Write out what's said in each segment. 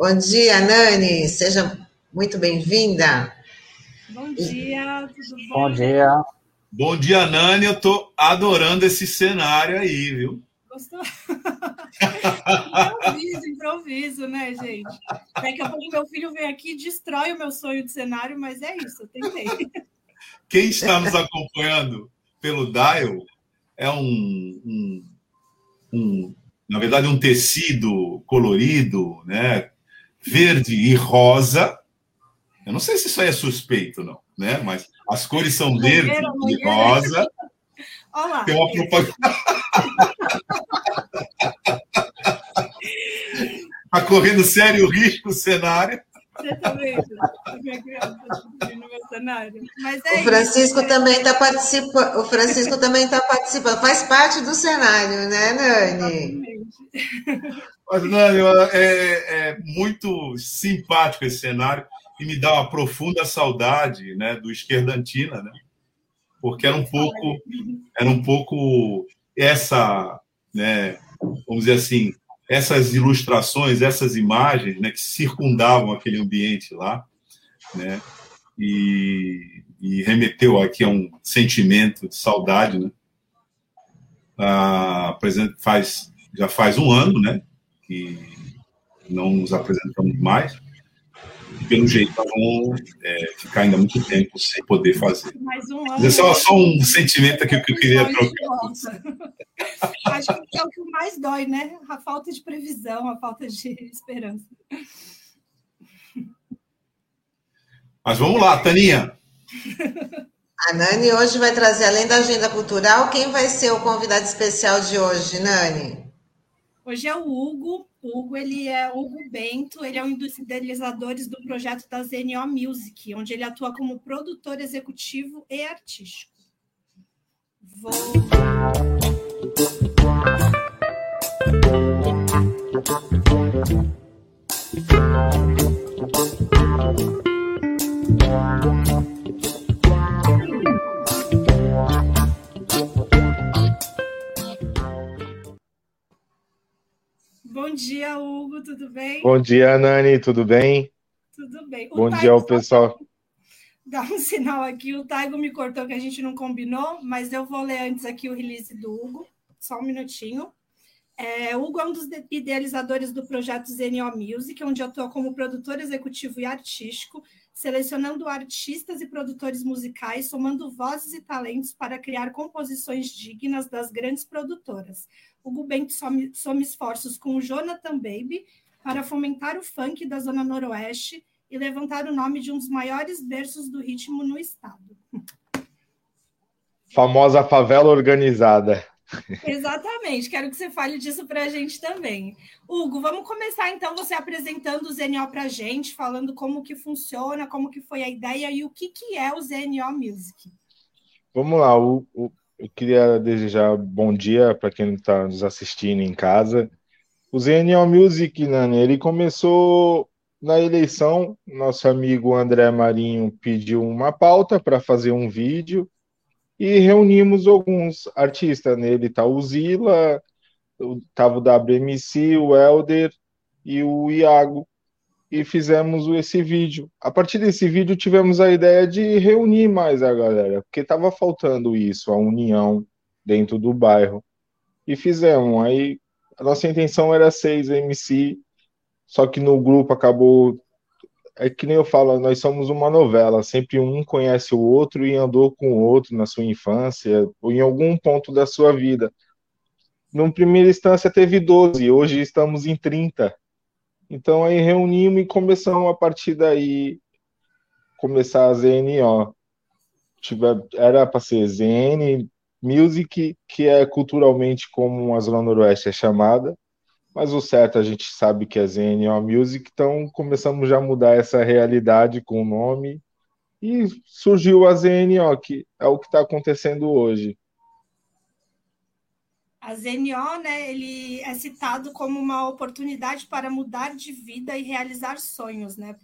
Bom dia, Nani. Seja muito bem-vinda. Bom dia, tudo bom? Bom dia. Bom dia, Nani. Eu estou adorando esse cenário aí, viu? Gostou? improviso, improviso, né, gente? Daqui a pouco meu filho vem aqui e destrói o meu sonho de cenário, mas é isso, eu tentei. Quem está nos acompanhando pelo Dial é um, um, um na verdade, um tecido colorido, né? Verde e rosa. Eu não sei se isso aí é suspeito, não, né? Mas as cores são verde e rosa. Olá. Tem uma propaganda. Está correndo sério risco o cenário. Você também, minha criança no meu cenário. Mas é o Francisco isso, também está participando. O Francisco também está participando. Faz parte do cenário, né, Nani? Mas, Nani, é, é muito simpático esse cenário e me dá uma profunda saudade, né, do Esquerdantina, né? Porque era um pouco, era um pouco essa, né, vamos dizer assim, essas ilustrações, essas imagens né, que circundavam aquele ambiente lá, né, e, e remeteu aqui a um sentimento de saudade, né? Ah, faz, já faz um ano, né, que não nos apresentamos mais, pelo jeito vão é, ficar ainda muito tempo sem poder fazer. Mais um ano. Mas é só, só um sentimento aqui que eu queria trocar. Acho que é o que mais dói, né? A falta de previsão, a falta de esperança. Mas vamos lá, Taninha. A Nani hoje vai trazer, além da agenda cultural, quem vai ser o convidado especial de hoje, Nani? Hoje é o Hugo. Hugo, ele é Hugo Bento, ele é um dos idealizadores do projeto da ZNO Music, onde ele atua como produtor executivo e artístico. Vou. Bom dia, Hugo, tudo bem? Bom dia, Nani, tudo bem? Tudo bem. O Bom dia ao pessoal dar um sinal aqui. O Taigo me cortou que a gente não combinou, mas eu vou ler antes aqui o release do Hugo. Só um minutinho. É, o Hugo é um dos idealizadores do projeto ZNO Music, onde atua como produtor executivo e artístico, selecionando artistas e produtores musicais, somando vozes e talentos para criar composições dignas das grandes produtoras. Hugo Bento some, some esforços com o Jonathan Baby para fomentar o funk da Zona Noroeste e levantar o nome de um dos maiores berços do ritmo no estado. Famosa favela organizada. Exatamente, quero que você fale disso para a gente também. Hugo, vamos começar então você apresentando o ZNO para a gente, falando como que funciona, como que foi a ideia e o que, que é o ZNO Music. Vamos lá, o, o, eu queria desejar bom dia para quem está nos assistindo em casa. O ZNO Music, Nani, ele começou na eleição, nosso amigo André Marinho pediu uma pauta para fazer um vídeo e reunimos alguns artistas. Nele está o Zila, estava o WMC, o Elder e o Iago. E fizemos esse vídeo. A partir desse vídeo, tivemos a ideia de reunir mais a galera, porque estava faltando isso, a união dentro do bairro. E fizemos. Aí a nossa intenção era seis MC, só que no grupo acabou. É que nem eu falo, nós somos uma novela, sempre um conhece o outro e andou com o outro na sua infância ou em algum ponto da sua vida. Numa primeira instância teve 12, hoje estamos em 30. Então aí reunimos e começamos a partir daí começar a ZNO. Era para ser ZN Music, que é culturalmente como a Zona Noroeste é chamada, mas o certo a gente sabe que é ZNO Music, então começamos já a mudar essa realidade com o nome e surgiu a ZNO, que é o que está acontecendo hoje. A ZNO, né, ele é citado como uma oportunidade para mudar de vida e realizar sonhos, né,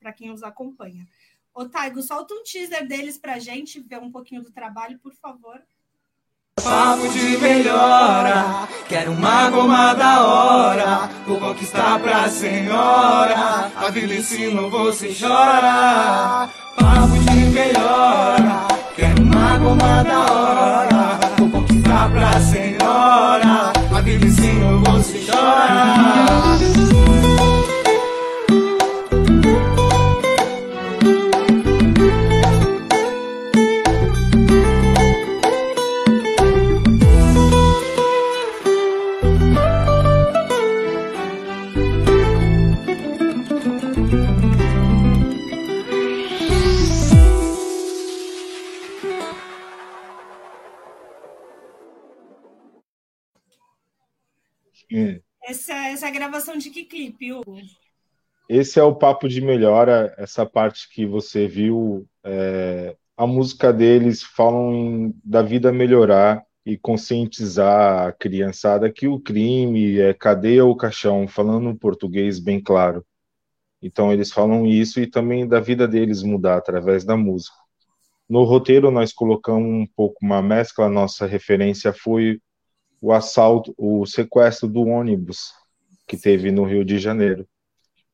para quem os acompanha. Ô, Taigo, solta um teaser deles para a gente ver um pouquinho do trabalho, por favor. Papo de melhora, quero uma goma da hora, vou conquistar pra senhora, a vida ensinou, você chora. Papo de melhora, quero uma goma da hora, conquistar pra senhora, a ensinou, você chora. Essa, essa é a gravação de que clipe, Hugo? Esse é o papo de melhora, essa parte que você viu. É, a música deles falam em, da vida melhorar e conscientizar a criançada que o crime é cadeia ou caixão, falando português bem claro. Então eles falam isso e também da vida deles mudar através da música. No roteiro nós colocamos um pouco uma mescla, nossa referência foi o assalto, o sequestro do ônibus que teve no Rio de Janeiro.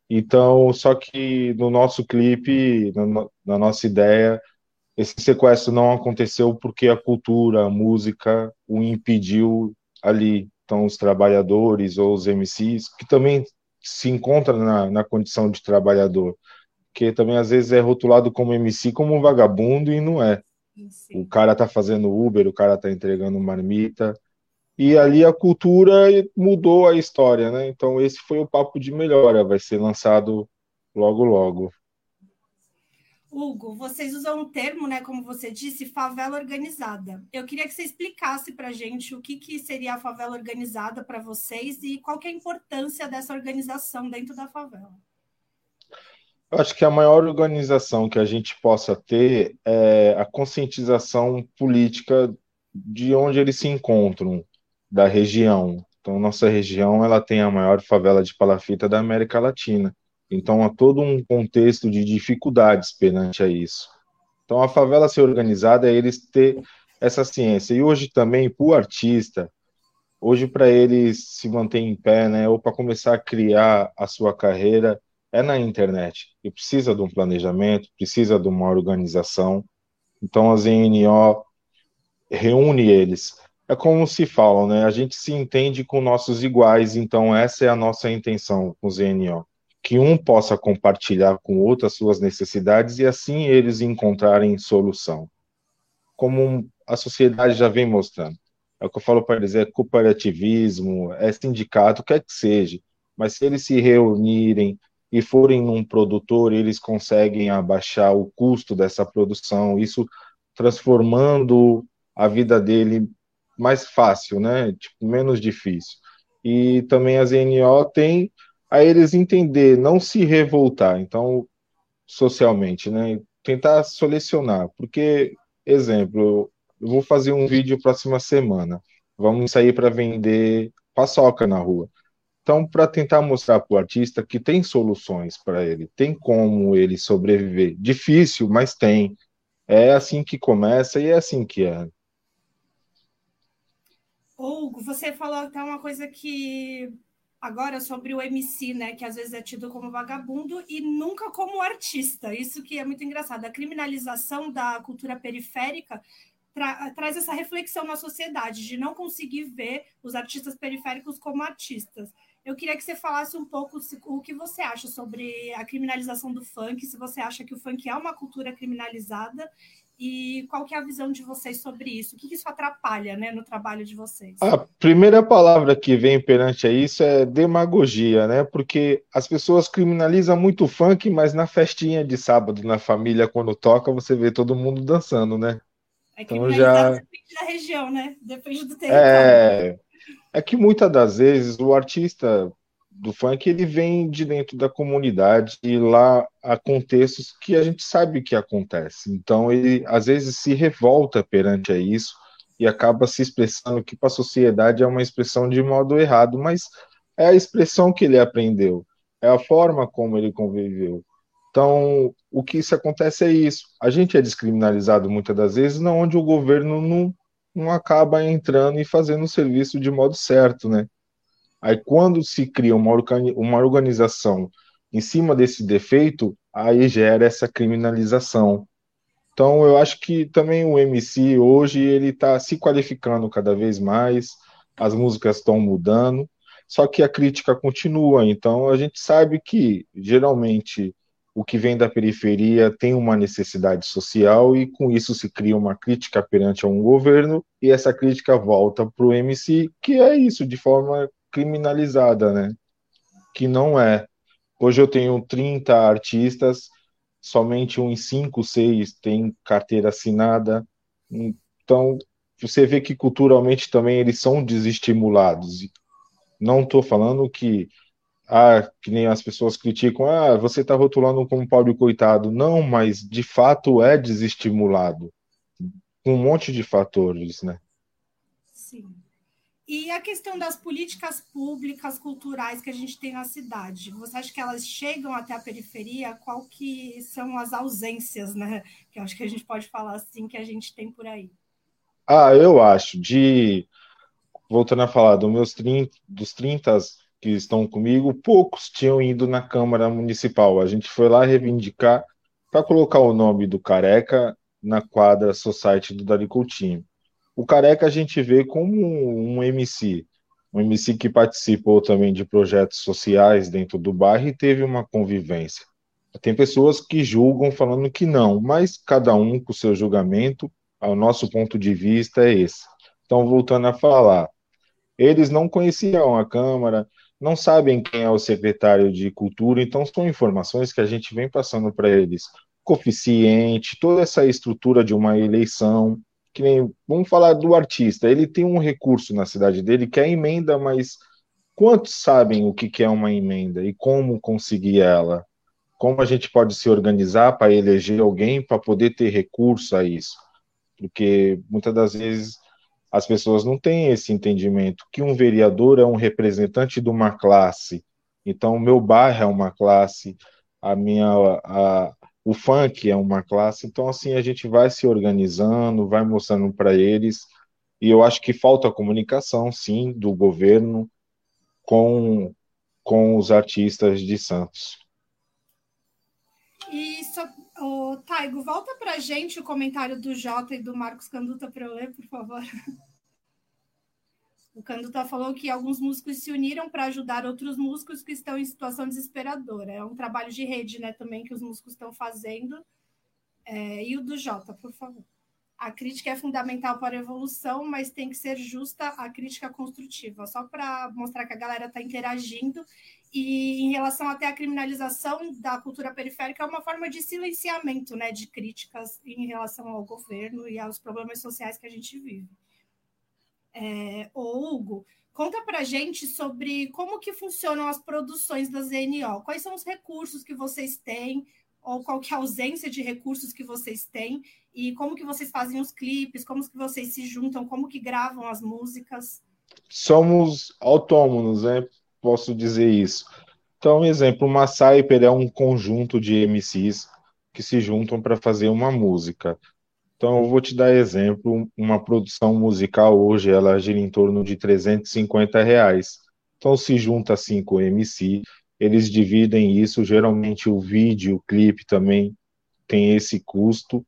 Então, só que no nosso clipe, na, na nossa ideia, esse sequestro não aconteceu porque a cultura, a música o impediu ali. Então, os trabalhadores ou os MCs, que também se encontram na, na condição de trabalhador, que também às vezes é rotulado como MC como um vagabundo e não é. Sim. O cara tá fazendo Uber, o cara tá entregando marmita, e ali a cultura mudou a história, né? Então esse foi o papo de melhora, vai ser lançado logo logo. Hugo, vocês usam um termo, né, como você disse, favela organizada. Eu queria que você explicasse para a gente o que, que seria a favela organizada para vocês e qual que é a importância dessa organização dentro da favela. Eu acho que a maior organização que a gente possa ter é a conscientização política de onde eles se encontram da região. Então, nossa região ela tem a maior favela de palafita da América Latina. Então, há todo um contexto de dificuldades perante a isso. Então, a favela ser organizada é eles ter essa ciência. E hoje também, para o artista, hoje para ele se manter em pé, né, ou para começar a criar a sua carreira, é na internet. E precisa de um planejamento, precisa de uma organização. Então, a ZNO reúne eles é como se falam, né? A gente se entende com nossos iguais, então essa é a nossa intenção com o ZNO. Que um possa compartilhar com o outro as suas necessidades e assim eles encontrarem solução. Como a sociedade já vem mostrando. É o que eu falo para eles: é cooperativismo, é sindicato, quer que seja. Mas se eles se reunirem e forem num produtor, eles conseguem abaixar o custo dessa produção, isso transformando a vida dele mais fácil, né? Tipo, menos difícil. E também a ZNO tem a eles entender, não se revoltar, então, socialmente, né? Tentar selecionar, porque, exemplo, eu vou fazer um vídeo próxima semana, vamos sair para vender paçoca na rua. Então, para tentar mostrar para o artista que tem soluções para ele, tem como ele sobreviver. Difícil, mas tem. É assim que começa e é assim que é. Hugo, você falou até uma coisa que agora sobre o MC, né, que às vezes é tido como vagabundo e nunca como artista. Isso que é muito engraçado. A criminalização da cultura periférica tra traz essa reflexão na sociedade de não conseguir ver os artistas periféricos como artistas. Eu queria que você falasse um pouco o que você acha sobre a criminalização do funk, se você acha que o funk é uma cultura criminalizada e qual que é a visão de vocês sobre isso? O que isso atrapalha né, no trabalho de vocês? A primeira palavra que vem perante a isso é demagogia, né? Porque as pessoas criminalizam muito o funk, mas na festinha de sábado, na família, quando toca, você vê todo mundo dançando, né? É então já depende da região, né? Depende do território. É, é que muitas das vezes o artista do funk ele vem de dentro da comunidade e lá há contextos que a gente sabe que acontece. Então ele às vezes se revolta perante a isso e acaba se expressando que para a sociedade é uma expressão de modo errado, mas é a expressão que ele aprendeu, é a forma como ele conviveu. Então, o que isso acontece é isso. A gente é descriminalizado muitas das vezes, não onde o governo não, não acaba entrando e fazendo o serviço de modo certo, né? Aí quando se cria uma, uma organização em cima desse defeito, aí gera essa criminalização. Então eu acho que também o MC hoje ele está se qualificando cada vez mais, as músicas estão mudando, só que a crítica continua. Então a gente sabe que geralmente o que vem da periferia tem uma necessidade social e com isso se cria uma crítica perante a um governo e essa crítica volta para o MC, que é isso, de forma criminalizada, né? Que não é. Hoje eu tenho 30 artistas, somente uns 5, 6 têm carteira assinada. Então, você vê que culturalmente também eles são desestimulados. Não estou falando que ah, que nem as pessoas criticam, ah, você está rotulando como pobre coitado. Não, mas de fato é desestimulado. Um monte de fatores, né? Sim. E a questão das políticas públicas culturais que a gente tem na cidade, você acha que elas chegam até a periferia? Qual que são as ausências, né? Que eu acho que a gente pode falar assim que a gente tem por aí. Ah, eu acho. De voltando a falar dos meus 30, dos 30 que estão comigo, poucos tinham ido na Câmara Municipal. A gente foi lá reivindicar para colocar o nome do Careca na quadra Society do Dari Coutinho. O Careca a gente vê como um MC, um MC que participou também de projetos sociais dentro do bairro e teve uma convivência. Tem pessoas que julgam falando que não, mas cada um com o seu julgamento, o nosso ponto de vista é esse. Então, voltando a falar, eles não conheciam a Câmara, não sabem quem é o secretário de Cultura, então são informações que a gente vem passando para eles. Coeficiente, toda essa estrutura de uma eleição, que nem, vamos falar do artista, ele tem um recurso na cidade dele que é a emenda, mas quantos sabem o que é uma emenda e como conseguir ela? Como a gente pode se organizar para eleger alguém para poder ter recurso a isso? Porque muitas das vezes as pessoas não têm esse entendimento que um vereador é um representante de uma classe. Então, o meu bairro é uma classe, a minha, a, o funk é uma classe. Então, assim, a gente vai se organizando, vai mostrando para eles. E eu acho que falta comunicação, sim, do governo com, com os artistas de Santos. E, o Taigo, volta para gente o comentário do Jota e do Marcos Canduta para eu ler, por favor. O Canduta falou que alguns músicos se uniram para ajudar outros músicos que estão em situação desesperadora. É um trabalho de rede, né, também que os músicos estão fazendo. É, e o do Jota, por favor. A crítica é fundamental para a evolução, mas tem que ser justa a crítica construtiva, só para mostrar que a galera está interagindo e em relação até à criminalização da cultura periférica, é uma forma de silenciamento né, de críticas em relação ao governo e aos problemas sociais que a gente vive. É, Hugo, conta para gente sobre como que funcionam as produções da ZNO, quais são os recursos que vocês têm, ou qual que é a ausência de recursos que vocês têm, e como que vocês fazem os clipes, como que vocês se juntam, como que gravam as músicas. Somos autônomos, né? posso dizer isso. Então, um exemplo, uma Cyper é um conjunto de MCs que se juntam para fazer uma música. Então, eu vou te dar exemplo, uma produção musical hoje, ela gira em torno de 350 reais. Então, se junta cinco MC, eles dividem isso, geralmente o vídeo, o clipe também tem esse custo,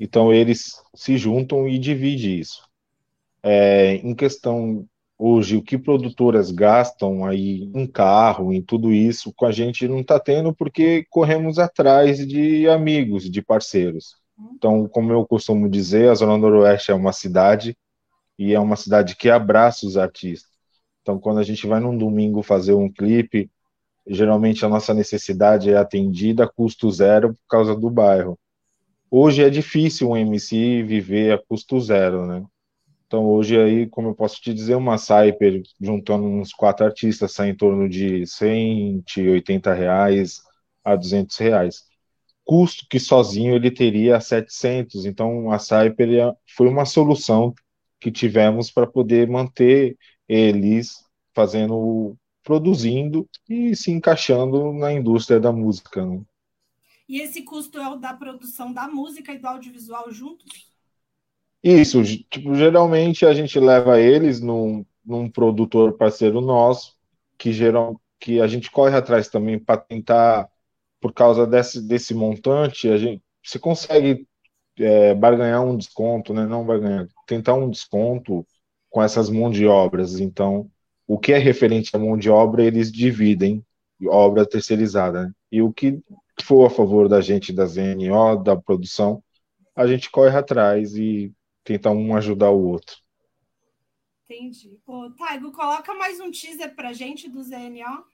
então eles se juntam e dividem isso. É, em questão hoje o que produtoras gastam aí em carro, em tudo isso, com a gente não está tendo porque corremos atrás de amigos, de parceiros. Então, como eu costumo dizer, a Zona Noroeste é uma cidade e é uma cidade que abraça os artistas. Então, quando a gente vai num domingo fazer um clipe, geralmente a nossa necessidade é atendida a custo zero por causa do bairro. Hoje é difícil um MC viver a custo zero, né? Então, hoje aí, como eu posso te dizer, uma Cyper, juntando uns quatro artistas, sai em torno de 180 reais a 200 reais. Custo que sozinho ele teria 700. Então, a Cyper foi uma solução que tivemos para poder manter eles fazendo, produzindo e se encaixando na indústria da música. Né? E esse custo é o da produção da música e do audiovisual juntos? Isso, tipo, geralmente a gente leva eles num, num produtor parceiro nosso, que geral, que a gente corre atrás também para tentar, por causa desse, desse montante, a gente se consegue é, barganhar um desconto, né? Não barganhar, tentar um desconto com essas mãos de obras. Então, o que é referente à mão de obra, eles dividem obra terceirizada. Né? E o que for a favor da gente, da ZNO, da produção, a gente corre atrás e tenta um ajudar o outro. Entendi. Ô, Taigo, coloca mais um teaser pra gente do ZNO.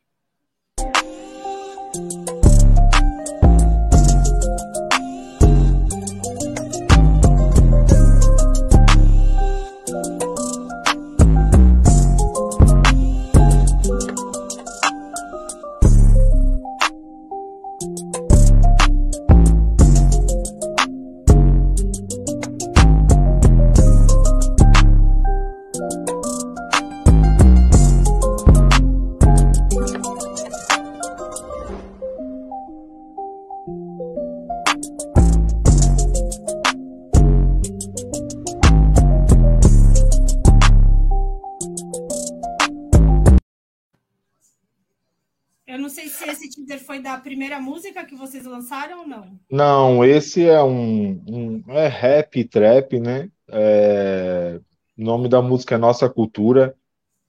Primeira música que vocês lançaram ou não? Não, esse é um, um é rap, trap, né? É, o nome da música é Nossa Cultura.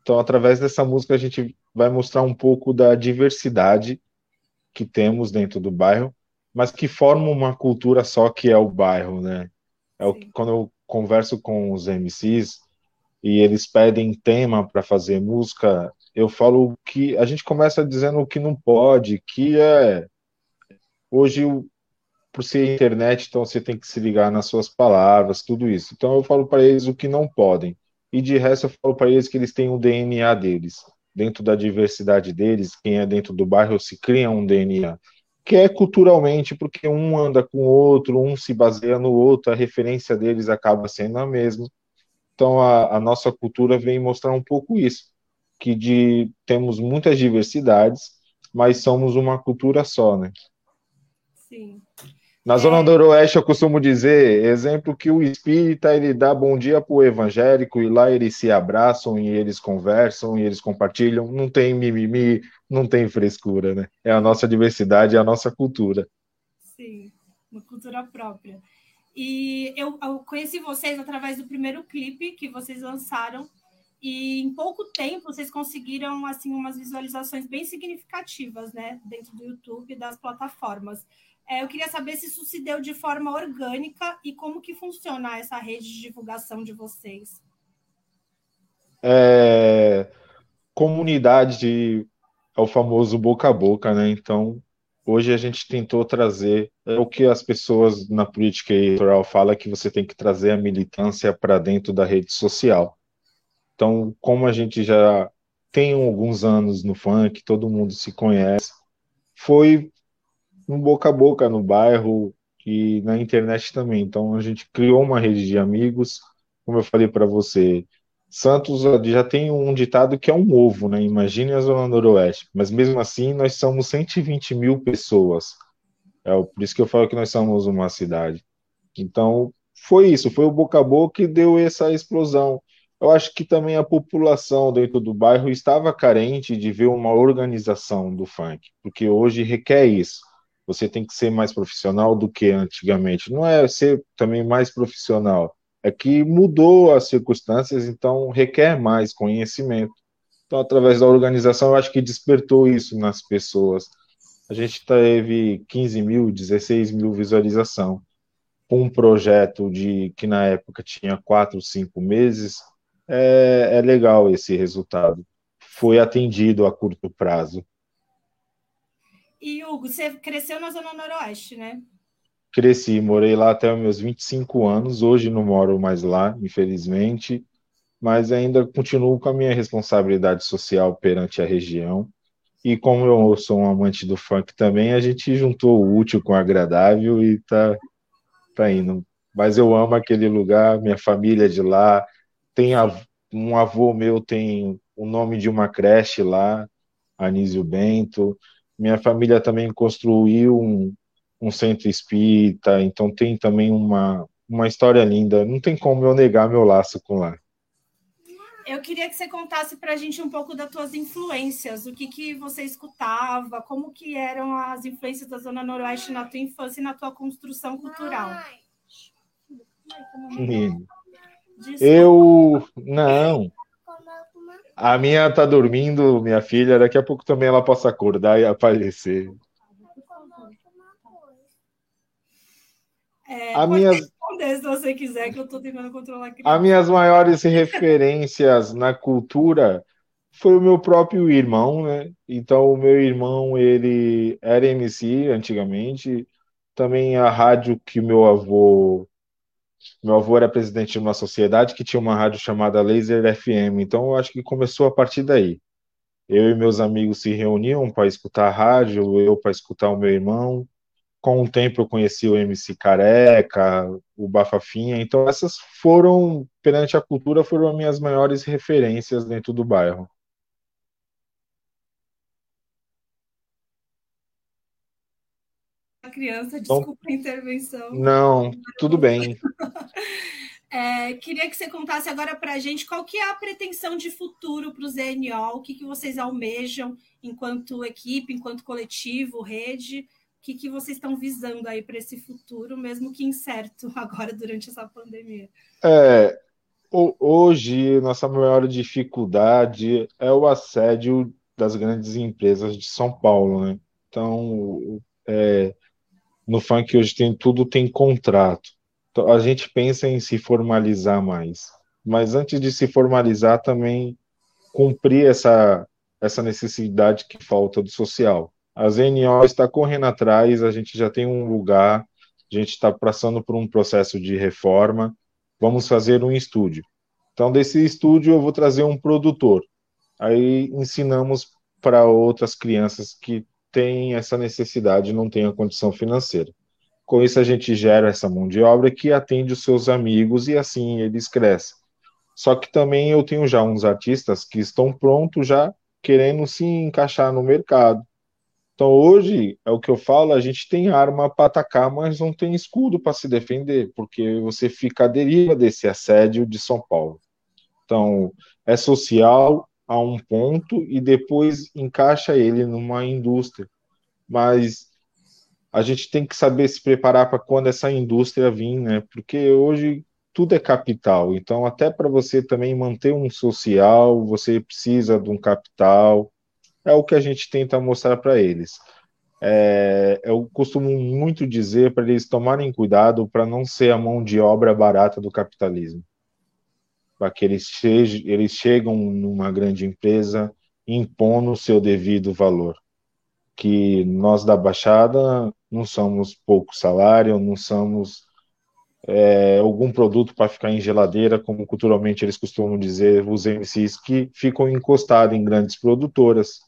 Então, através dessa música, a gente vai mostrar um pouco da diversidade que temos dentro do bairro, mas que forma uma cultura só que é o bairro, né? É o, quando eu converso com os MCs e eles pedem tema para fazer música, eu falo que a gente começa dizendo o que não pode, que é hoje por ser internet, então você tem que se ligar nas suas palavras, tudo isso. Então eu falo para eles o que não podem. E de resto eu falo para eles que eles têm o DNA deles. Dentro da diversidade deles, quem é dentro do bairro se cria um DNA. Que é culturalmente, porque um anda com o outro, um se baseia no outro, a referência deles acaba sendo a mesma. Então a, a nossa cultura vem mostrar um pouco isso que de, temos muitas diversidades, mas somos uma cultura só, né? Sim. Na é... Zona Noroeste, eu costumo dizer, exemplo que o espírita, ele dá bom dia para o evangélico, e lá eles se abraçam, e eles conversam, e eles compartilham, não tem mimimi, não tem frescura, né? É a nossa diversidade, é a nossa cultura. Sim, uma cultura própria. E eu, eu conheci vocês através do primeiro clipe que vocês lançaram, e em pouco tempo vocês conseguiram assim umas visualizações bem significativas, né, dentro do YouTube e das plataformas. É, eu queria saber se isso se deu de forma orgânica e como que funciona essa rede de divulgação de vocês. É, comunidade é o famoso boca a boca, né? Então, hoje a gente tentou trazer é o que as pessoas na política eleitoral falam que você tem que trazer a militância para dentro da rede social. Então, como a gente já tem alguns anos no funk, todo mundo se conhece, foi um boca a boca no bairro e na internet também. Então, a gente criou uma rede de amigos, como eu falei para você. Santos já tem um ditado que é um ovo, né? Imagine a Zona Noroeste. Mas mesmo assim, nós somos 120 mil pessoas. É por isso que eu falo que nós somos uma cidade. Então, foi isso, foi o boca a boca que deu essa explosão. Eu acho que também a população dentro do bairro estava carente de ver uma organização do funk, porque hoje requer isso. Você tem que ser mais profissional do que antigamente. Não é ser também mais profissional, é que mudou as circunstâncias, então requer mais conhecimento. Então, através da organização, eu acho que despertou isso nas pessoas. A gente teve 15 mil, 16 mil visualização. Um projeto de que na época tinha quatro, cinco meses, é, é legal esse resultado. Foi atendido a curto prazo. E, Hugo, você cresceu na Zona Noroeste, né? Cresci, morei lá até meus 25 anos. Hoje não moro mais lá, infelizmente, mas ainda continuo com a minha responsabilidade social perante a região. E como eu sou um amante do funk também, a gente juntou o útil com o agradável e tá, tá indo. Mas eu amo aquele lugar, minha família é de lá, tem um avô meu tem o nome de uma creche lá, Anísio Bento. Minha família também construiu um, um centro espírita, então tem também uma, uma história linda. Não tem como eu negar meu laço com lá. Eu queria que você contasse para a gente um pouco das tuas influências, o que, que você escutava, como que eram as influências da Zona Noroeste na tua infância e na tua construção cultural. Eu não. A minha tá dormindo, minha filha. Daqui a pouco também ela possa acordar e aparecer. É, a minhas... responder se você quiser, que eu estou tentando controlar aqui. As minhas maiores referências na cultura foi o meu próprio irmão, né? Então, o meu irmão, ele era MC antigamente. Também a rádio que meu avô... Meu avô era presidente de uma sociedade que tinha uma rádio chamada Laser FM. Então, eu acho que começou a partir daí. Eu e meus amigos se reuniam para escutar a rádio, eu para escutar o meu irmão com o tempo eu conheci o MC Careca, o Bafafinha, então essas foram, perante a cultura, foram as minhas maiores referências dentro do bairro. Criança, então, desculpa então, a intervenção. Não, tudo bem. É, queria que você contasse agora para a gente qual que é a pretensão de futuro para o ZNO, o que, que vocês almejam enquanto equipe, enquanto coletivo, rede, que, que vocês estão visando aí para esse futuro, mesmo que incerto agora durante essa pandemia? É, hoje, nossa maior dificuldade é o assédio das grandes empresas de São Paulo, né? Então, é, no funk hoje tem tudo tem contrato. Então, a gente pensa em se formalizar mais, mas antes de se formalizar também cumprir essa essa necessidade que falta do social. A ZNO está correndo atrás, a gente já tem um lugar, a gente está passando por um processo de reforma, vamos fazer um estúdio. Então, desse estúdio, eu vou trazer um produtor. Aí ensinamos para outras crianças que têm essa necessidade, não têm a condição financeira. Com isso, a gente gera essa mão de obra que atende os seus amigos e assim eles crescem. Só que também eu tenho já uns artistas que estão prontos já querendo se encaixar no mercado. Então, hoje, é o que eu falo, a gente tem arma para atacar, mas não tem escudo para se defender, porque você fica à deriva desse assédio de São Paulo. Então, é social a um ponto e depois encaixa ele numa indústria. Mas a gente tem que saber se preparar para quando essa indústria vir, né? Porque hoje tudo é capital. Então, até para você também manter um social, você precisa de um capital é o que a gente tenta mostrar para eles. É, eu costumo muito dizer para eles tomarem cuidado para não ser a mão de obra barata do capitalismo. Para que eles, che eles chegam numa grande empresa impondo o seu devido valor. Que nós da Baixada não somos pouco salário, não somos é, algum produto para ficar em geladeira, como culturalmente eles costumam dizer, os MCs que ficam encostados em grandes produtoras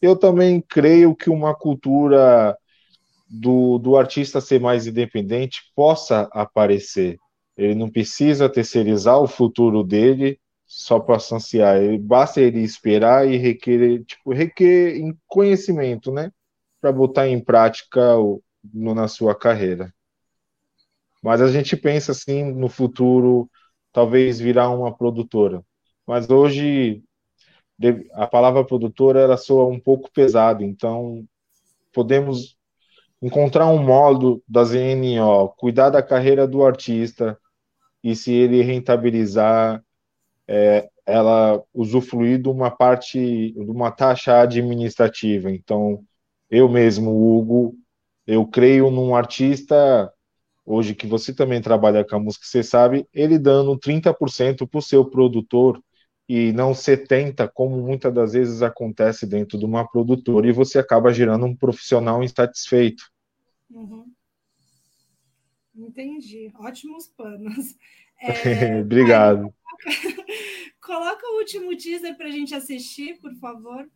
eu também creio que uma cultura do, do artista ser mais independente possa aparecer. Ele não precisa terceirizar o futuro dele só para sanciar. Ele, basta ele esperar e requerer, tipo, requer conhecimento, né? Para botar em prática o, no, na sua carreira. Mas a gente pensa assim no futuro, talvez virar uma produtora. Mas hoje a palavra produtora ela soa um pouco pesada, então podemos encontrar um modo da ZNO, cuidar da carreira do artista e se ele rentabilizar, é, ela usufruir de uma parte, de uma taxa administrativa. Então, eu mesmo, Hugo, eu creio num artista, hoje que você também trabalha com a música, você sabe, ele dando 30% para o seu produtor, e não 70, como muitas das vezes acontece dentro de uma produtora, e você acaba gerando um profissional insatisfeito. Uhum. Entendi. Ótimos panos. É, Obrigado. Coloca, coloca, o último teaser para a gente assistir, por favor.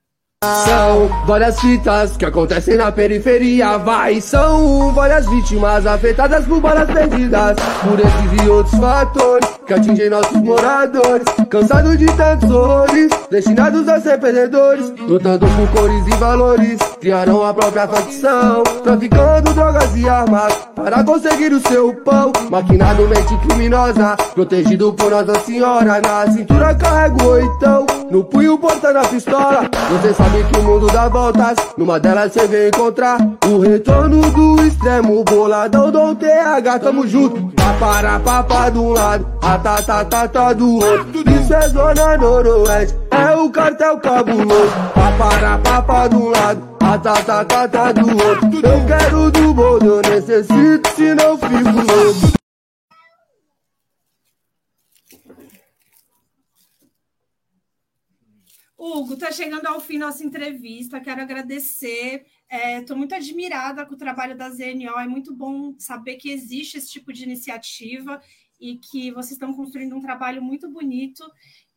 São várias fitas que acontecem na periferia, vai. São várias vítimas afetadas por balas perdidas. Por esses e outros fatores que atingem nossos moradores. Cansados de tantos horrores, destinados a ser perdedores. Lutando por cores e valores, criaram a própria facção. Traficando drogas e armas para conseguir o seu pão. Maquinado mente criminosa, protegido por Nossa Senhora. Na cintura carrego oitão, no punho portando a pistola. Você sabe que o mundo dá voltas, numa delas cê vem encontrar o retorno do extremo, boladão do TH, tamo junto. Papara, papá do lado, a tá do outro. Isso é zona noroeste, é o cartel cabuloso. Papara, papá do lado, a tá do outro. Eu quero do bom, eu necessito, senão fico louco. Hugo, está chegando ao fim nossa entrevista. Quero agradecer. Estou é, muito admirada com o trabalho da ZNO. É muito bom saber que existe esse tipo de iniciativa e que vocês estão construindo um trabalho muito bonito.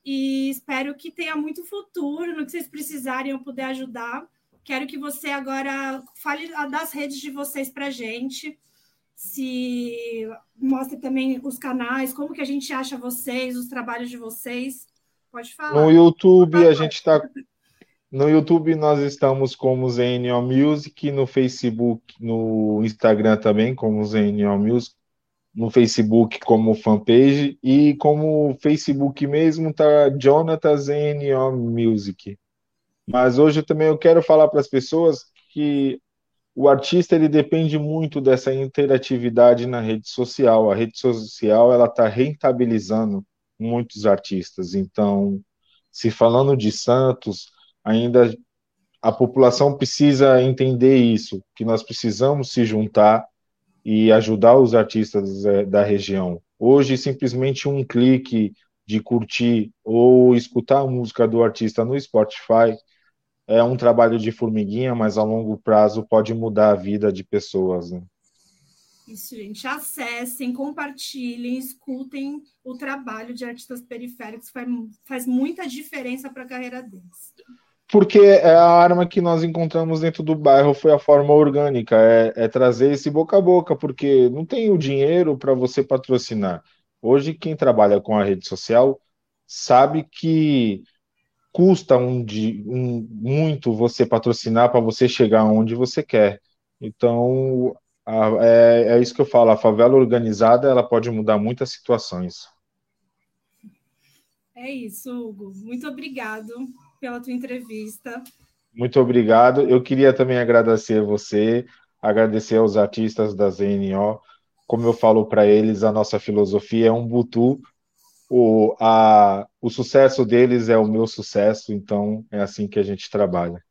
E espero que tenha muito futuro no que vocês precisarem eu puder ajudar. Quero que você agora fale das redes de vocês para a gente. Se mostre também os canais, como que a gente acha vocês, os trabalhos de vocês. Pode falar. No YouTube a gente está. No YouTube nós estamos como ZNO Music, no Facebook, no Instagram também como ZNO Music, no Facebook como fanpage e como Facebook mesmo tá Jonathan ZNO Music. Mas hoje também eu quero falar para as pessoas que o artista ele depende muito dessa interatividade na rede social. A rede social ela está rentabilizando muitos artistas. Então, se falando de Santos, ainda a população precisa entender isso, que nós precisamos se juntar e ajudar os artistas é, da região. Hoje, simplesmente um clique de curtir ou escutar a música do artista no Spotify é um trabalho de formiguinha, mas a longo prazo pode mudar a vida de pessoas. Né? Isso, gente. Acessem, compartilhem, escutem o trabalho de artistas periféricos, faz, faz muita diferença para a carreira deles. Porque é a arma que nós encontramos dentro do bairro foi a forma orgânica, é, é trazer esse boca a boca, porque não tem o dinheiro para você patrocinar. Hoje, quem trabalha com a rede social sabe que custa um, um, muito você patrocinar para você chegar onde você quer. Então, é, é isso que eu falo, a favela organizada ela pode mudar muitas situações. É isso, Hugo. Muito obrigado pela tua entrevista. Muito obrigado. Eu queria também agradecer a você, agradecer aos artistas da ZNO. Como eu falo para eles, a nossa filosofia é um butu. O, a, o sucesso deles é o meu sucesso, então é assim que a gente trabalha.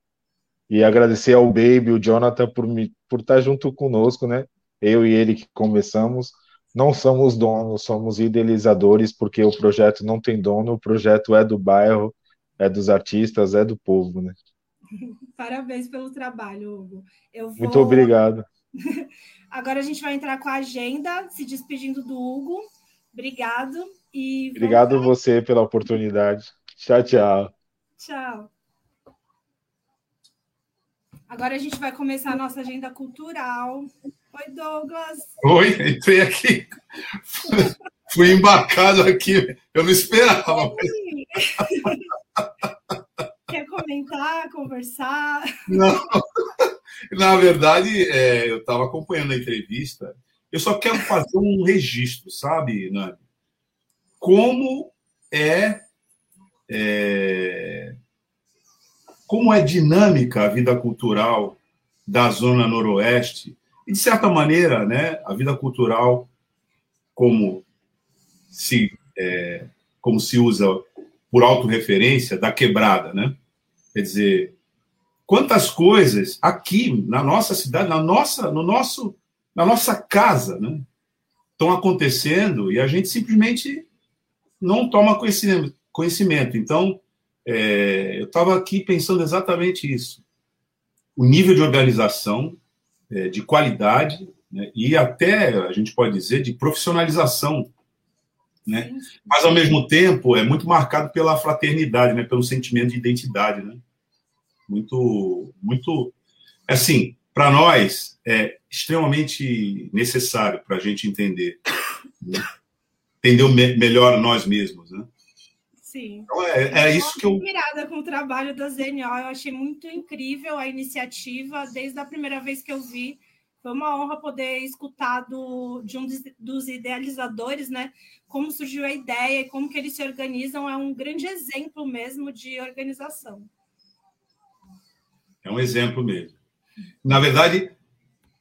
E agradecer ao Baby, o Jonathan, por, me, por estar junto conosco, né? Eu e ele que começamos. Não somos donos, somos idealizadores, porque o projeto não tem dono, o projeto é do bairro, é dos artistas, é do povo, né? Parabéns pelo trabalho, Hugo. Vou... Muito obrigado. Agora a gente vai entrar com a agenda, se despedindo do Hugo. Obrigado. E Obrigado você pela oportunidade. Tchau, tchau. Tchau. Agora a gente vai começar a nossa agenda cultural. Oi, Douglas. Oi, entrei aqui. Fui embarcado aqui. Eu não esperava. Quer comentar, conversar? Não. Na verdade, é, eu estava acompanhando a entrevista. Eu só quero fazer um registro, sabe, Nani? Como é, é como é dinâmica a vida cultural da zona noroeste e de certa maneira, né, a vida cultural como se é, como se usa por autorreferência da quebrada, né? Quer dizer, quantas coisas aqui na nossa cidade, na nossa, no nosso, na nossa casa, né, estão acontecendo e a gente simplesmente não toma conhecimento. Então, é, eu estava aqui pensando exatamente isso. O nível de organização, é, de qualidade, né, e até, a gente pode dizer, de profissionalização. Né? Mas, ao mesmo tempo, é muito marcado pela fraternidade, né, pelo sentimento de identidade. Né? Muito, muito. Assim, para nós é extremamente necessário para a gente entender, né? entender me melhor nós mesmos, né? Sim. Então é, é isso que eu. Inspirada com o trabalho da ZNO, eu achei muito incrível a iniciativa, desde a primeira vez que eu vi. Foi uma honra poder escutar do, de um dos idealizadores, né? Como surgiu a ideia e como que eles se organizam. É um grande exemplo mesmo de organização. É um exemplo mesmo. Na verdade,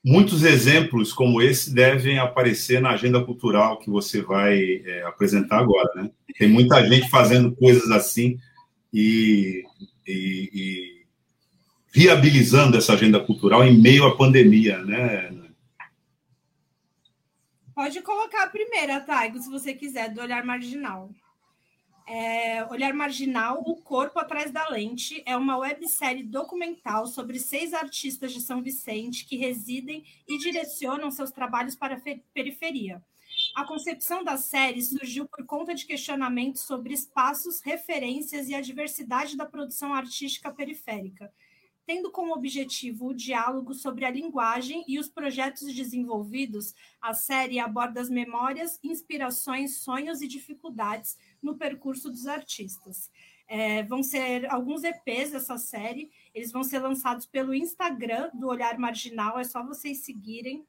muitos exemplos como esse devem aparecer na agenda cultural que você vai é, apresentar agora, né? Tem muita gente fazendo coisas assim e, e, e, viabilizando essa agenda cultural em meio à pandemia, né? Pode colocar a primeira, Taigo, se você quiser, do olhar marginal. É, Olhar Marginal, O Corpo Atrás da Lente, é uma websérie documental sobre seis artistas de São Vicente que residem e direcionam seus trabalhos para a periferia. A concepção da série surgiu por conta de questionamentos sobre espaços, referências e a diversidade da produção artística periférica, tendo como objetivo o diálogo sobre a linguagem e os projetos desenvolvidos, a série aborda as memórias, inspirações, sonhos e dificuldades no percurso dos artistas. É, vão ser alguns EPs dessa série, eles vão ser lançados pelo Instagram do Olhar Marginal, é só vocês seguirem.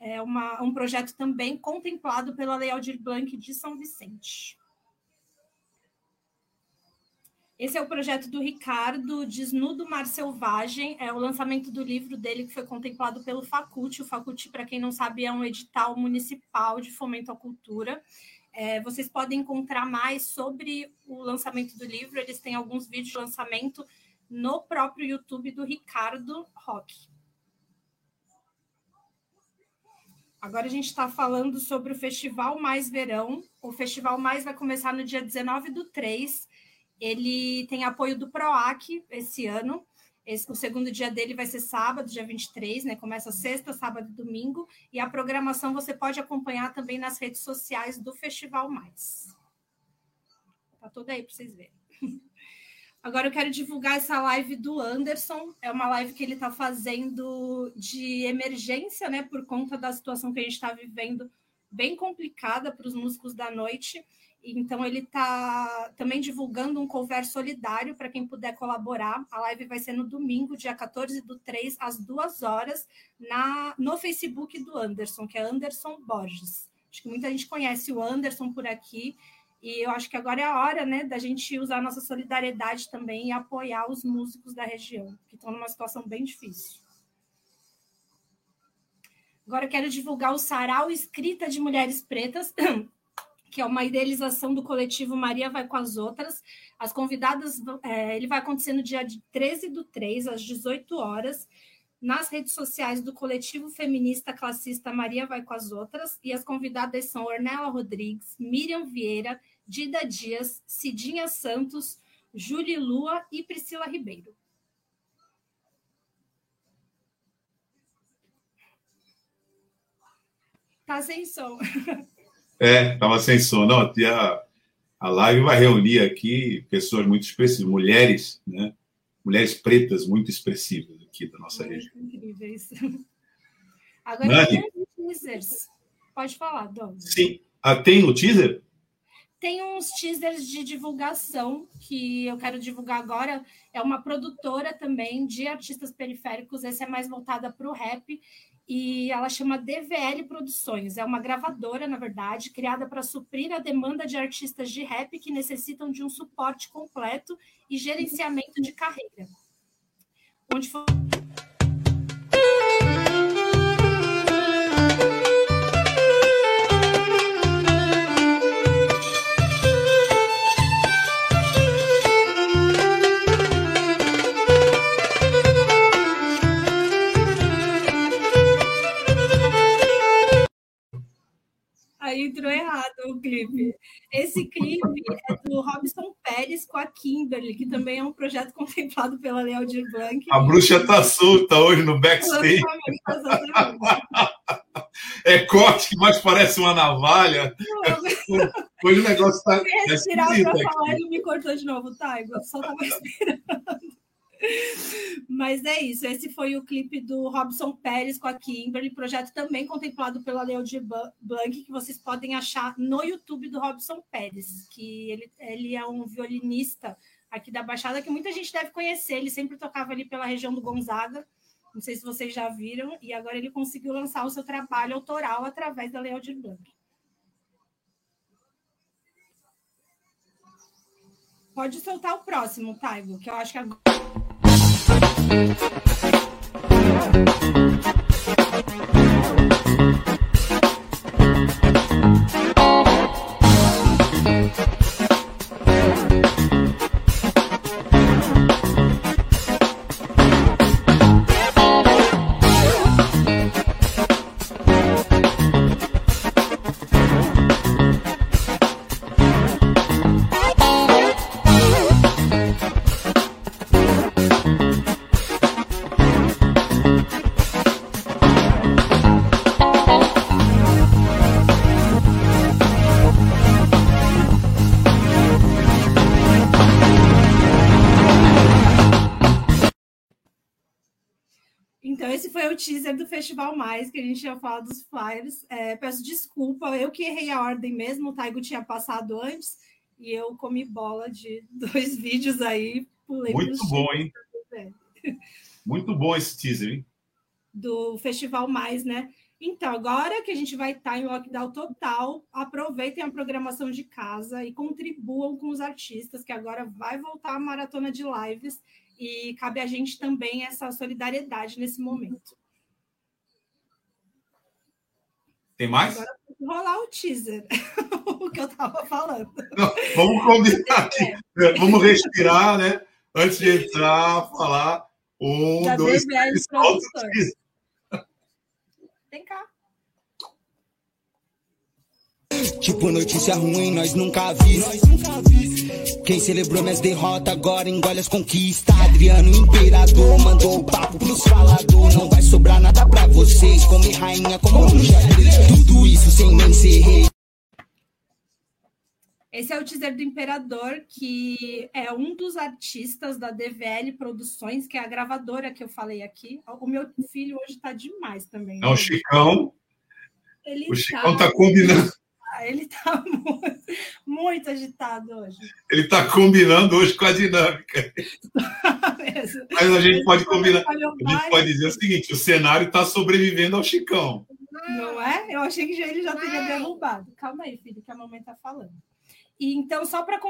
É uma, um projeto também contemplado pela Lei Aldir Blanc de São Vicente. Esse é o projeto do Ricardo, Desnudo Mar Selvagem, é o lançamento do livro dele que foi contemplado pelo Facult. O Facult, para quem não sabe, é um edital municipal de fomento à cultura. É, vocês podem encontrar mais sobre o lançamento do livro, eles têm alguns vídeos de lançamento no próprio YouTube do Ricardo Roque. Agora a gente está falando sobre o Festival Mais Verão. O Festival Mais vai começar no dia 19 do 3 ele tem apoio do PROAC esse ano. Esse, o segundo dia dele vai ser sábado, dia 23, né? Começa sexta, sábado e domingo. E a programação você pode acompanhar também nas redes sociais do Festival Mais. Tá tudo aí para vocês verem. Agora eu quero divulgar essa live do Anderson. É uma live que ele está fazendo de emergência, né? Por conta da situação que a gente está vivendo, bem complicada para os músicos da noite. Então, ele está também divulgando um cover solidário para quem puder colaborar. A live vai ser no domingo, dia 14 do 3, às 2 horas, na, no Facebook do Anderson, que é Anderson Borges. Acho que muita gente conhece o Anderson por aqui. E eu acho que agora é a hora né, da gente usar nossa solidariedade também e apoiar os músicos da região, que estão numa situação bem difícil. Agora eu quero divulgar o Sarau Escrita de Mulheres Pretas, que é uma idealização do coletivo Maria Vai com as Outras. As convidadas, é, ele vai acontecer no dia 13 do 3, às 18 horas, nas redes sociais do coletivo feminista classista Maria Vai com as Outras. E as convidadas são Ornella Rodrigues, Miriam Vieira, Dida Dias, Cidinha Santos, Júlia Lua e Priscila Ribeiro. Tá sem som. É, estava sem som. Não, a, a live vai reunir aqui pessoas muito expressivas, mulheres, né? Mulheres pretas muito expressivas aqui da nossa muito região. Incríveis. Agora Nani, tem teasers. Pode falar, Dom. Sim. Ah, tem no teaser? Tem uns teasers de divulgação que eu quero divulgar agora. É uma produtora também de artistas periféricos. Esse é mais voltada para o rap e ela chama DVL Produções. É uma gravadora, na verdade, criada para suprir a demanda de artistas de rap que necessitam de um suporte completo e gerenciamento de carreira. Onde foi entrou errado o clipe. Esse clipe é do Robson Pérez com a Kimberly, que também é um projeto contemplado pela Leo Aldir Blanc. A bruxa tá solta hoje no backstage. é corte que mais parece uma navalha. Hoje o negócio tá. Eu respirar pra falar, ele me cortou de novo, tá? Eu só tava esperando. Mas é isso. Esse foi o clipe do Robson Pérez com a Kimberly, projeto também contemplado pela Leo de Blanc, que vocês podem achar no YouTube do Robson Pérez, que ele, ele é um violinista aqui da Baixada que muita gente deve conhecer. Ele sempre tocava ali pela região do Gonzaga. Não sei se vocês já viram, e agora ele conseguiu lançar o seu trabalho autoral através da Leo de Blanc. Pode soltar o próximo, Taigo, que eu acho que agora. Thank you. Festival Mais, que a gente tinha falado dos flyers. É, peço desculpa, eu que errei a ordem mesmo, o Taigo tinha passado antes, e eu comi bola de dois vídeos aí, pulei Muito bom, hein? Muito bom esse teaser, hein? Do Festival Mais, né? Então, agora que a gente vai estar em lockdown total, aproveitem a programação de casa e contribuam com os artistas, que agora vai voltar a maratona de lives e cabe a gente também essa solidariedade nesse momento. Tem mais? Agora rolar o teaser, o que eu estava falando. Não, vamos combinar aqui. É. Vamos respirar, né? Antes de entrar, falar. Um, Já dois, três, Vem cá. Tipo notícia ruim, nós nunca vi. Nós nunca vi. Quem celebrou minhas derrotas agora engole as conquistas. Adriano Imperador mandou o papo pros falador. Não vai sobrar nada pra vocês. Come rainha como um Tudo isso sem nem ser rei. Esse é o teaser do Imperador, que é um dos artistas da DVL Produções, que é a gravadora que eu falei aqui. O meu filho hoje está demais também. É o Chicão. Ele o Chicão está tá combinando. Ele está muito, muito, agitado hoje. Ele está combinando hoje com a dinâmica. Mas a gente pode combinar. A gente pode dizer o seguinte: o cenário está sobrevivendo ao Chicão. Não é? Eu achei que ele já teria derrubado. Calma aí, filho, que a mamãe está falando. E então, só para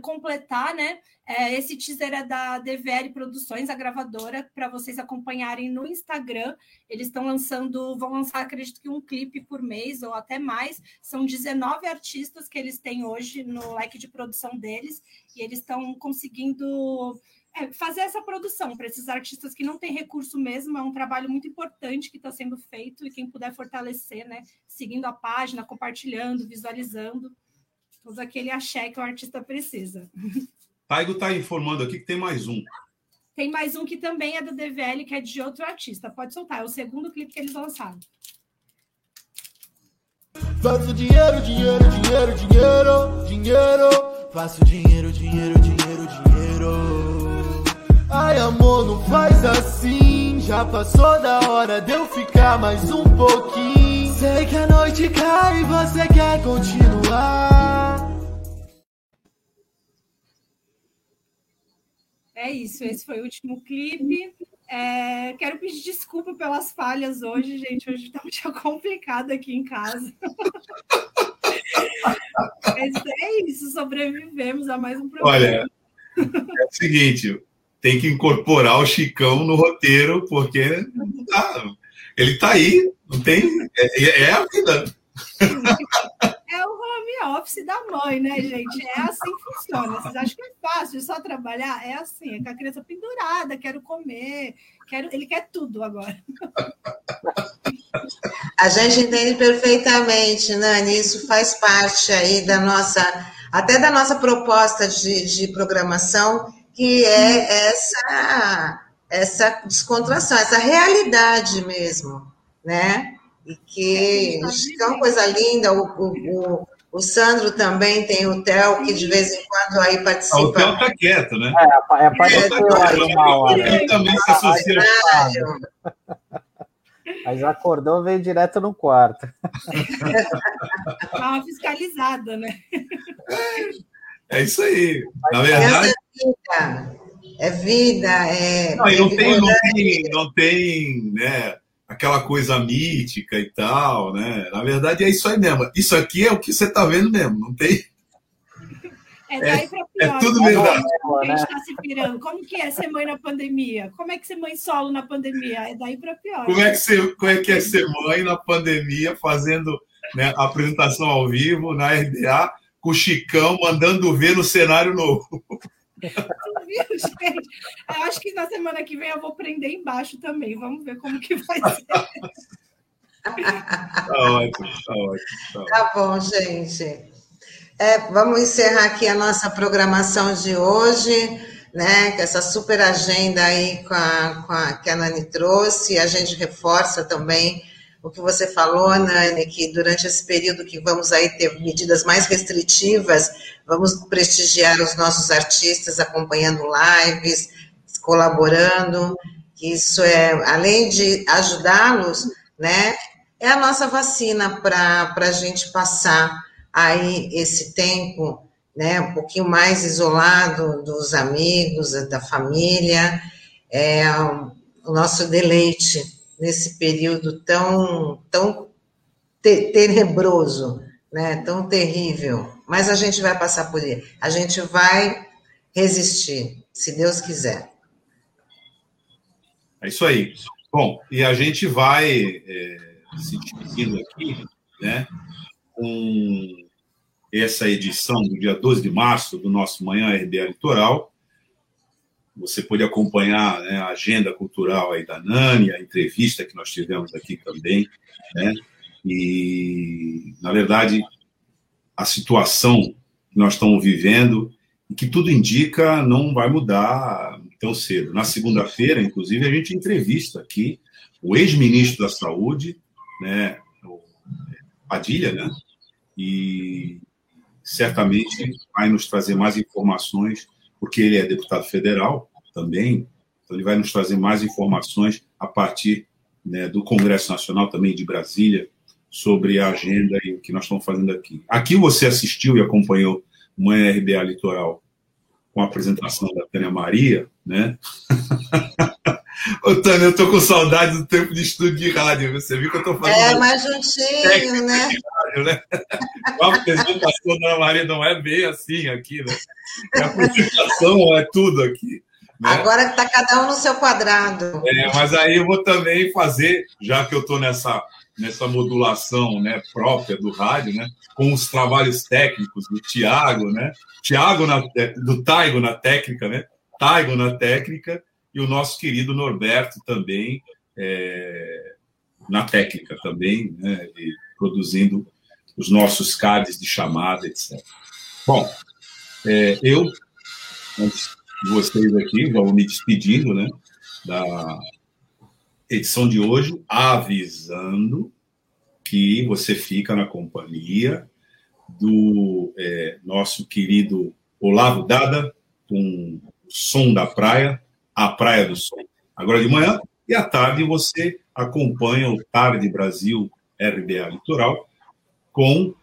completar, né? É, esse teaser é da DVL Produções, a gravadora, para vocês acompanharem no Instagram. Eles estão lançando, vão lançar, acredito que um clipe por mês ou até mais. São 19 artistas que eles têm hoje no leque de produção deles, e eles estão conseguindo é, fazer essa produção para esses artistas que não têm recurso mesmo. É um trabalho muito importante que está sendo feito, e quem puder fortalecer, né? Seguindo a página, compartilhando, visualizando todo aquele axé que o artista precisa. Taigo está informando aqui que tem mais um. Tem mais um que também é do DVL, que é de outro artista. Pode soltar, é o segundo clipe que eles lançaram. Faço dinheiro, dinheiro, dinheiro, dinheiro, dinheiro. Faço dinheiro, dinheiro, dinheiro, dinheiro. Ai, amor, não faz assim. Já passou da hora de eu ficar mais um pouquinho. Sei que a noite cai e você quer continuar. É isso, esse foi o último clipe. É, quero pedir desculpa pelas falhas hoje, gente. Hoje está um dia complicado aqui em casa. Mas é isso, sobrevivemos a mais um problema. Olha, é o seguinte, tem que incorporar o Chicão no roteiro, porque tá, ele está aí, não tem. É, é a vida. É o home office da mãe, né, gente? É assim que funciona. Vocês acham que é fácil só trabalhar? É assim, é com a criança pendurada, quero comer, quero... ele quer tudo agora. A gente entende perfeitamente, Nani, isso faz parte aí da nossa, até da nossa proposta de, de programação, que é essa, essa descontração, essa realidade mesmo, né? E que é uma coisa linda, o, o, O Sandro também tem o Theo, que de vez em quando aí Ah, participa. o Theo tá quieto, né? É, apa- apareceu É, aí uma hora. Ele também se associa. Mas acordou, veio direto no quarto. Dá uma fiscalizada, né? É isso aí. Na Essa verdade, é vida. É vida, é. não, e não é tem, não tem, não tem, né, aquela coisa mítica e tal, né? Na verdade é isso aí mesmo. Isso aqui é o que você tá vendo mesmo. Não tem. É daí pra É pior. tudo Como verdade. A gente está se pirando. Como que é ser mãe na pandemia? Como é que ser mãe solo na pandemia? É daí para pior. Como é que você, como é que é ser mãe na pandemia, fazendo né, apresentação ao vivo na RDA, com o Chicão mandando ver no cenário novo? Viu, gente? Eu acho que na semana que vem eu vou prender embaixo também. Vamos ver como que vai ser. Tá ótimo, tá ótimo. Tá ótimo. Tá bom, gente. É, vamos encerrar aqui a nossa programação de hoje, né? Com essa super agenda aí com a, com a- que a Nani trouxe. A gente reforça também o que você falou, Nani, que durante esse período que vamos aí ter medidas mais restritivas, vamos prestigiar os nossos artistas acompanhando lives, colaborando, isso é, além de ajudá-los, né, é a nossa vacina para a gente passar aí esse tempo, né, um pouquinho mais isolado dos amigos, da família, é o nosso deleite nesse período tão, tão te- tenebroso, né, tão terrível. Mas a gente vai passar por ele, a gente vai resistir, se Deus quiser. É isso aí. Bom, e a gente vai é, se despedindo aqui, né, com essa edição do dia 12 de março do nosso Manhã RBA Litoral. Você pode acompanhar né, a agenda cultural aí da Nani, a entrevista que nós tivemos aqui também, né? E, na verdade, a situação que nós estamos vivendo e que tudo indica não vai mudar tão cedo. Na segunda-feira, inclusive, a gente entrevista aqui o ex-ministro da Saúde, né, Padilha, né, e certamente vai nos trazer mais informações, porque ele é deputado federal também, então ele vai nos trazer mais informações a partir né, do Congresso Nacional também de Brasília sobre a agenda e o que nós estamos fazendo aqui. Aqui você assistiu e acompanhou uma RBA Litoral com a apresentação da Tânia Maria, né? Ô, Tânia, eu tô com saudade do tempo de estúdio de rádio. Você viu que eu tô fazendo É mais juntinho, né? Né? A apresentação da Ana Maria não é bem assim aqui, né? A apresentação é tudo aqui. Né? Agora está cada um no seu quadrado. É, mas aí eu vou também fazer, já que eu estou nessa, nessa modulação né, própria do rádio, né, com os trabalhos técnicos do Tiago, né? Tiago na, do Taigo na técnica, né? Taigo na técnica, e o nosso querido Norberto também é, na técnica também, né? E produzindo os nossos cards de chamada, etc. Bom, é, eu, antes de vocês aqui, vou me despedindo, né? Da edição de hoje, avisando que você fica na companhia do é, nosso querido Olavo Dada, com o som da praia, a Praia do Som. Agora de manhã e à tarde você acompanha o Tarde Brasil RBA Litoral com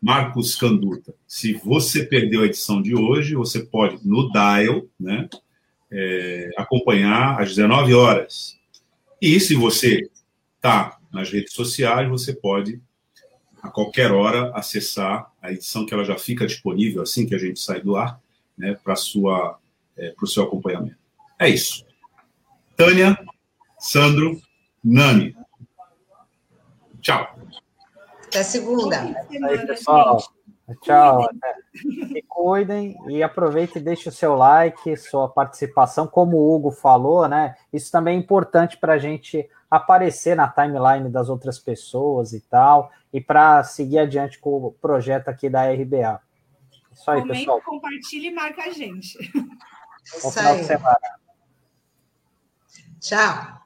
Marcos Canduta. Se você perdeu a edição de hoje, você pode no dial, né, é, acompanhar às 19 horas. E se você está nas redes sociais, você pode a qualquer hora acessar a edição que ela já fica disponível assim que a gente sai do ar, né, para é, o seu acompanhamento. É isso. Tânia, Sandro, Nani. Tchau. Até segunda. Aí, pessoal. Tchau. Se cuidem e aproveitem e deixe o seu like, sua participação, como o Hugo falou, né? Isso também é importante para a gente aparecer na timeline das outras pessoas e tal, e para seguir adiante com o projeto aqui da RBA. Isso aí, Comenta, pessoal. compartilha e marca a gente. Bom Isso final de aí. semana. Tchau.